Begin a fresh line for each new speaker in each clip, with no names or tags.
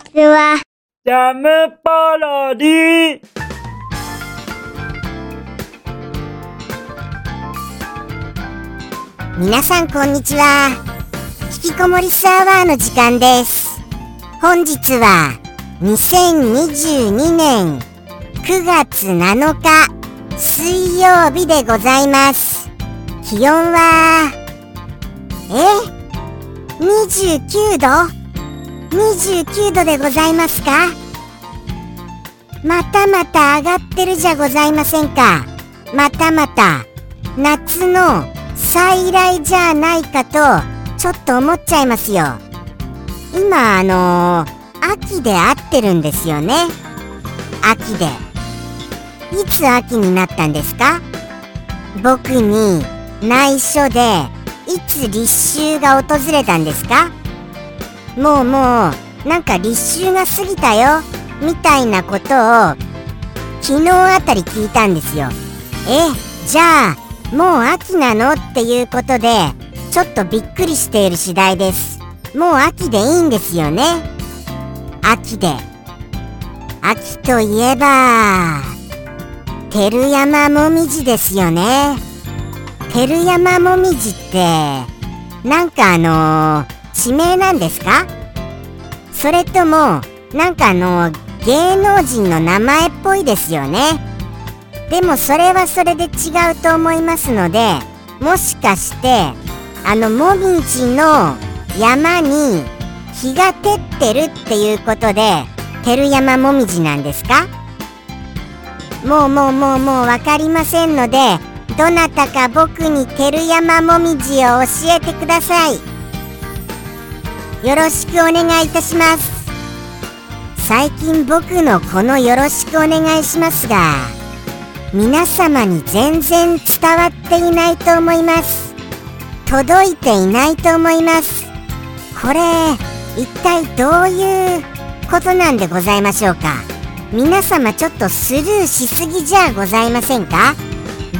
ちは。
ジャムパロディ
皆さんこんにちは。引きこもりスアワーの時間です。本日は2022年9月7日水曜日でございます。気温は、え ?29 度？?29 度でございますか？またまた上がってるじゃございませんか。またまた夏の再来じゃないかとちょっと思っちゃいますよ。今あのー秋で合ってるんですよね。秋で。いつ秋になったんですか？僕に内緒でいつ立秋が訪れたんですか？もうもうなんか立秋が過ぎたよみたいなことを昨日あたり聞いたんですよ。えじゃあもう秋なの？っていうことでちょっとびっくりしている次第です。もう秋でいいんですよね。秋で。秋といえば照山もみじですよね。照山もみじってなんかあの地名なんですか？それともなんかあの芸能人の名前っぽいですよね？でもそれはそれで違うと思いますのでもしかしてあのもみじの山に日が照ってるっていうことで照山もみじなんですか？もうもうもうもう分かりませんのでどなたか僕に照山もみじを教えてください。よろしくお願いいたします。最近僕のこのよろしくお願いしますが皆様に全然伝わっていないと思います。届いていないと思います。これ一体どういうことなんでございましょうか。皆様ちょっとスルーしすぎじゃございませんか？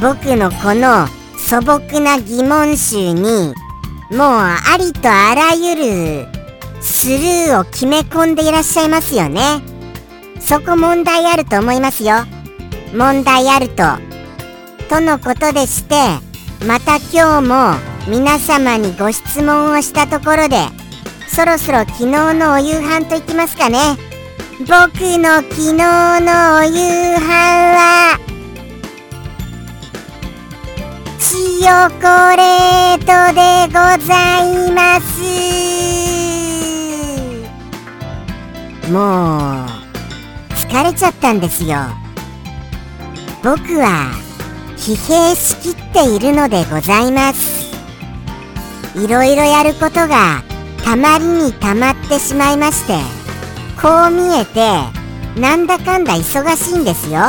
僕のこの素朴な疑問集にもうありとあらゆるスルーを決め込んでいらっしゃいますよね。そこ問題あると思いますよ。問題あると。とのことでしてまた今日も皆様にご質問をしたところでそろそろ昨日のお夕飯といきますかね。僕の昨日のお夕飯はチヨコレートでございます。もう疲れちゃったんですよ。僕は疲弊しきっているのでございます。いろいろやることがたまりにたまってしまいましてこう見えてなんだかんだ忙しいんですよ。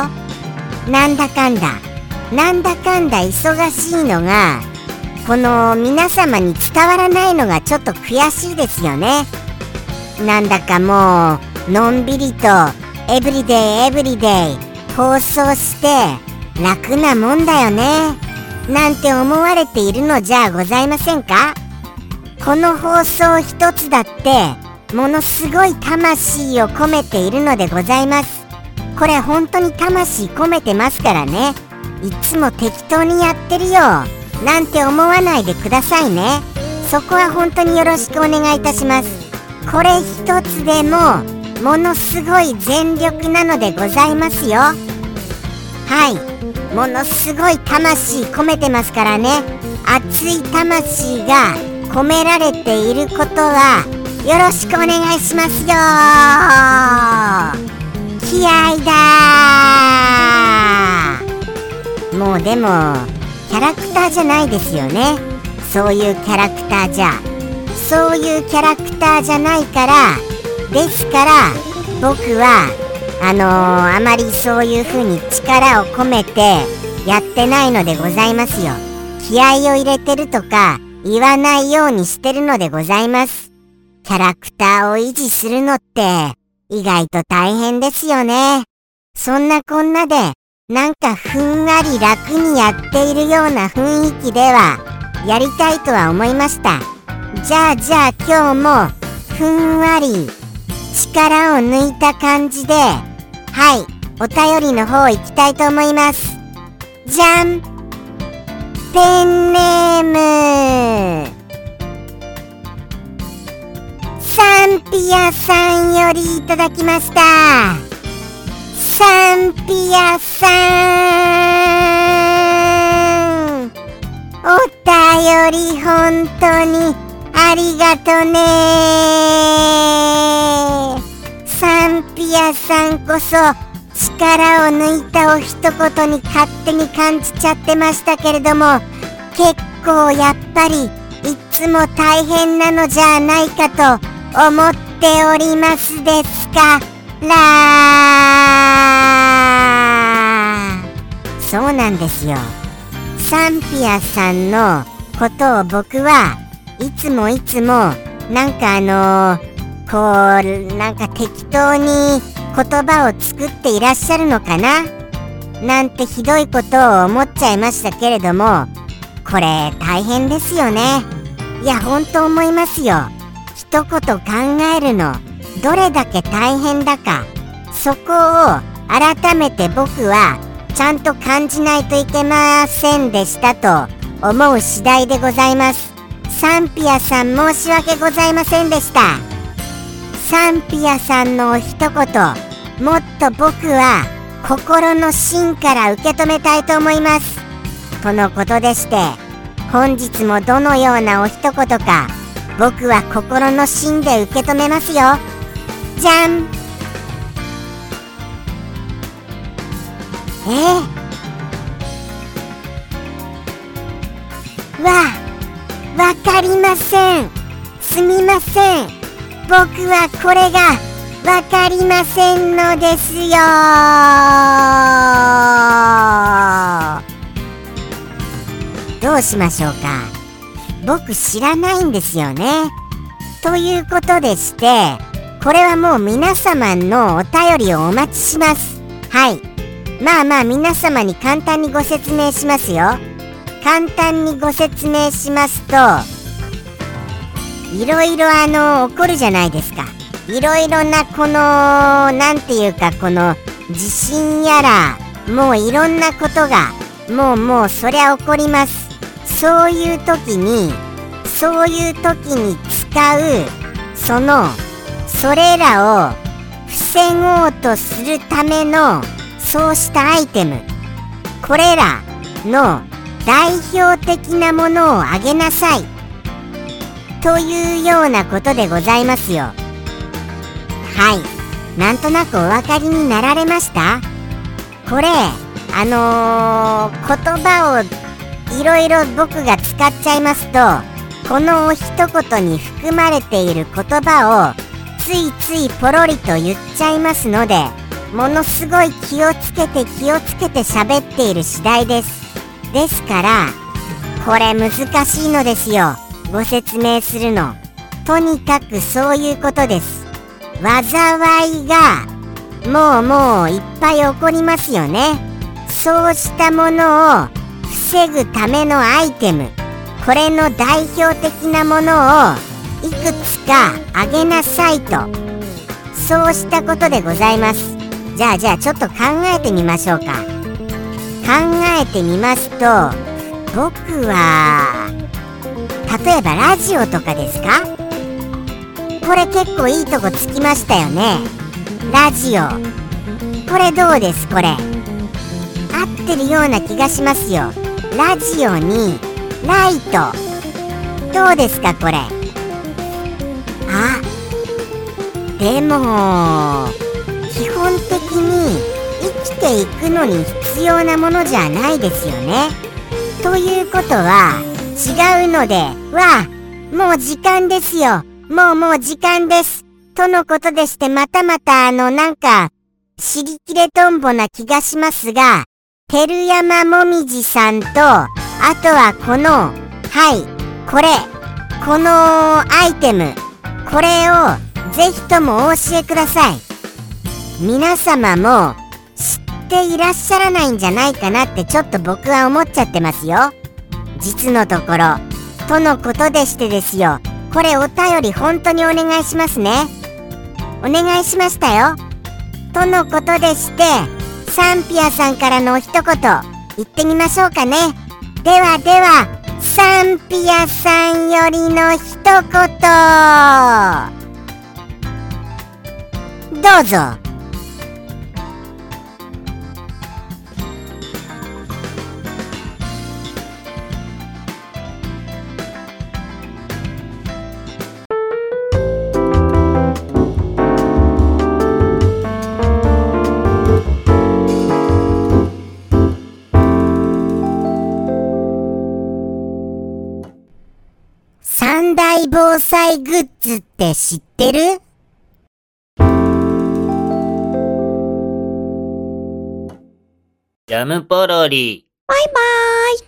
なんだかんだ。なんだかんだ忙しいのがこの皆様に伝わらないのがちょっと悔しいですよね。なんだかもうのんびりとエブリデイエブリデイ放送して楽なもんだよね。なんて思われているのじゃございませんか？この放送一つだってものすごい魂を込めているのでございます。これ本当に魂込めてますからね。いつも適当にやってるよ。なんて思わないでくださいね。そこは本当によろしくお願いいたします。これ一つでもものすごい全力なのでございますよ。はい。ものすごい魂込めてますからね。熱い魂が込められていることはよろしくお願いしますよ。気合だ。もうでもキャラクターじゃないですよね。そういうキャラクターじゃ。そういうキャラクターじゃないからですから僕はあのー、あまりそういう風に力を込めてやってないのでございますよ。気合を入れてるとか言わないようにしてるのでございます。キャラクターを維持するのって意外と大変ですよね。そんなこんなでなんかふんわり楽にやっているような雰囲気ではやりたいとは思いました。じゃあじゃあ今日もふんわり力を抜いた感じではいお便りの方行きたいと思います。じゃん。ペンネーム。サンピアさんよりいただきました。サンピアさん。お便り本当にありがとね。サンピアさんこそ力を抜いたお一言に勝手に感じちゃってましたけれども結構やっぱりいつも大変なのじゃないかと思っておりますですか。らそうなんですよ。サンピアさんのことを僕はいつもいつもなんかあのー、こうなんか適当に言葉を作っていらっしゃるのかな？なんてひどいことを思っちゃいましたけれどもこれ大変ですよね。いや本当思いますよ。一言考えるのどれだけ大変だかそこを改めて僕はちゃんと感じないといけませんでしたと思う次第でございます。サンピアさん申し訳ございませんでした。サンピアさんのお一言もっと僕は心の芯から受け止めたいと思います。とのことでして本日もどのようなお一言か僕は心の芯で受け止めますよ。じゃん。えー、わかりません。すみません。僕はこれがわかりませんのですよ。どうしましょうか。僕知らないんですよね。ということでしてこれはもう皆様のお便りをお待ちします。はい。まあまあ皆様に簡単にご説明しますよ。簡単にご説明しますといろいろあの起こるじゃないですか。いろいろなこの何て言うかこの地震やらもういろんなことがもうもうそりゃ起こります。そういう時にそういう時に使うそのそれらを防ごうとするためのそうしたアイテム。これらの代表的なものをあげなさい。というようなことでございますよ。はい。なんとなくお分かりになられました？これあのー、言葉をいろいろ僕が使っちゃいますとこの一言に含まれている言葉をついついポロリと言っちゃいますのでものすごい気をつけて気をつけて喋っている次第です。ですからこれ難しいのですよ。ご説明するの。とにかくそういうことです。災いがもうもういっぱい起こりますよね。そうしたものを防ぐためのアイテム。これの代表的なものをいくつかあげなさいと。そうしたことでございます。じゃあじゃあちょっと考えてみましょうか。えてみますと僕は例えばラジオとかですか？これ結構いいとこつきましたよね。ラジオ。これどうです？これ。合ってるような気がしますよ。ラジオにライト。どうですか？これ。あでも基本的に生きていくのに必必要なものじゃないですよね。ということは違うのではもう時間ですよ。もうもう時間です。とのことでしてまたまたあのなんか尻切れとんぼな気がしますが、照山もみじさんと、あとはこの、はい、これ、このアイテム、これをぜひともお教えください皆様もていらっしゃらないんじゃないかなってちょっと僕は思っちゃってますよ実のところとのことでしてですよこれお便り本当にお願いしますねお願いしましたよ。とのことでして、サンピアさんからのお一言、言ってみましょうかね。ではでは、サンピアさんよりの一言。どうぞ。防災グッズって知ってる？
ジャムポロリ。
バイバーイ。